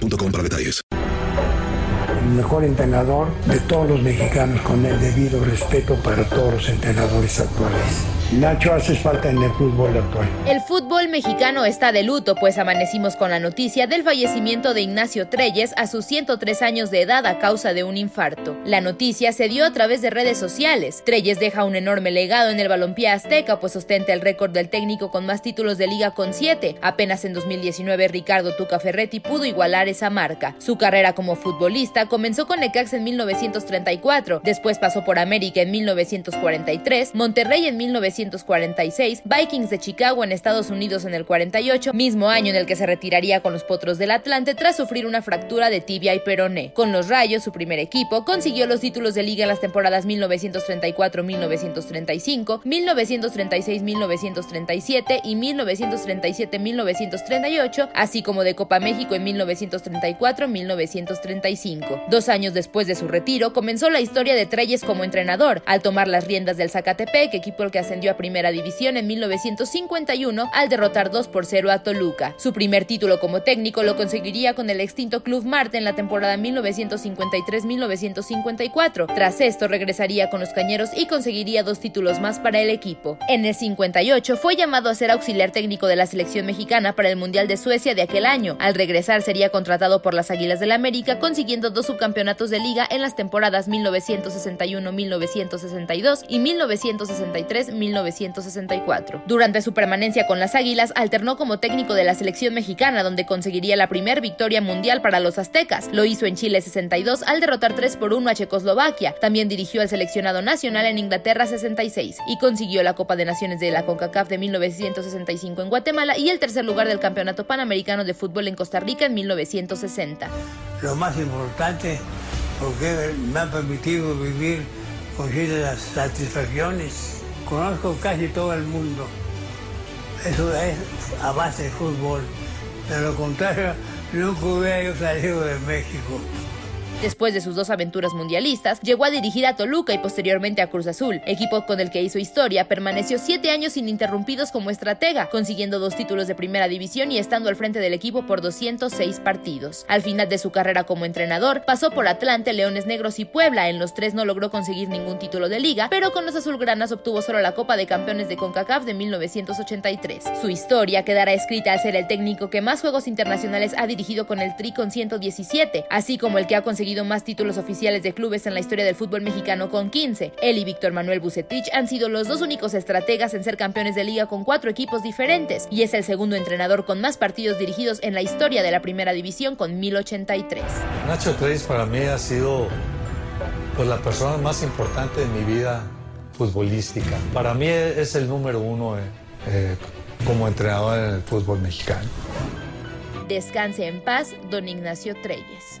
para detalles. el mejor entrenador de todos los mexicanos con el debido respeto para todos los entrenadores actuales. Nacho, falta en el fútbol. El fútbol mexicano está de luto, pues amanecimos con la noticia del fallecimiento de Ignacio Treyes a sus 103 años de edad a causa de un infarto. La noticia se dio a través de redes sociales. Treyes deja un enorme legado en el balompié azteca, pues ostenta el récord del técnico con más títulos de liga con 7. Apenas en 2019 Ricardo Tuca Ferretti pudo igualar esa marca. Su carrera como futbolista comenzó con Necaxa en 1934, después pasó por América en 1943, Monterrey en 1946, Vikings de Chicago en Estados Unidos en el 48, mismo año en el que se retiraría con los Potros del Atlante tras sufrir una fractura de tibia y peroné. Con los Rayos, su primer equipo, consiguió los títulos de liga en las temporadas 1934-1935, 1936-1937 y 1937-1938, así como de Copa México en 1934-1935. Dos años después de su retiro, comenzó la historia de Treyes como entrenador, al tomar las riendas del Zacatepec, equipo al que ascendió a Primera División en 1951 al derrotar 2 por 0 a Toluca. Su primer título como técnico lo conseguiría con el extinto Club Marte en la temporada 1953-1954. Tras esto regresaría con los Cañeros y conseguiría dos títulos más para el equipo. En el 58 fue llamado a ser auxiliar técnico de la selección mexicana para el Mundial de Suecia de aquel año. Al regresar sería contratado por las Águilas del la América consiguiendo dos subcampeonatos de liga en las temporadas 1961-1962 y 1963-1964. Durante su permanencia con las Águilas alternó como técnico de la selección mexicana donde conseguiría la primera victoria mundial para los aztecas. Lo hizo en Chile 62 al derrotar 3 por 1 a Checoslovaquia. También dirigió al seleccionado nacional en Inglaterra 66 y consiguió la Copa de Naciones de la CONCACAF de 1965 en Guatemala y el tercer lugar del Campeonato Panamericano de Fútbol en Costa Rica en 1960. Lo más importante, porque me ha permitido vivir con ciertas satisfacciones. Conozco casi todo el mundo. Eso es a base de fútbol. De lo contrario, nunca hubiera salido de México. Después de sus dos aventuras mundialistas, llegó a dirigir a Toluca y posteriormente a Cruz Azul, equipo con el que hizo historia, permaneció siete años ininterrumpidos como estratega, consiguiendo dos títulos de primera división y estando al frente del equipo por 206 partidos. Al final de su carrera como entrenador, pasó por Atlante, Leones Negros y Puebla, en los tres no logró conseguir ningún título de liga, pero con los azulgranas obtuvo solo la Copa de Campeones de CONCACAF de 1983. Su historia quedará escrita al ser el técnico que más juegos internacionales ha dirigido con el Tri con 117, así como el que ha conseguido conseguido más títulos oficiales de clubes en la historia del fútbol mexicano con 15. Él y Víctor Manuel Bucetich han sido los dos únicos estrategas en ser campeones de liga con cuatro equipos diferentes y es el segundo entrenador con más partidos dirigidos en la historia de la primera división con 1083. Nacho Treyes para mí ha sido pues, la persona más importante de mi vida futbolística. Para mí es el número uno eh, eh, como entrenador en el fútbol mexicano. Descanse en paz, don Ignacio Treyes.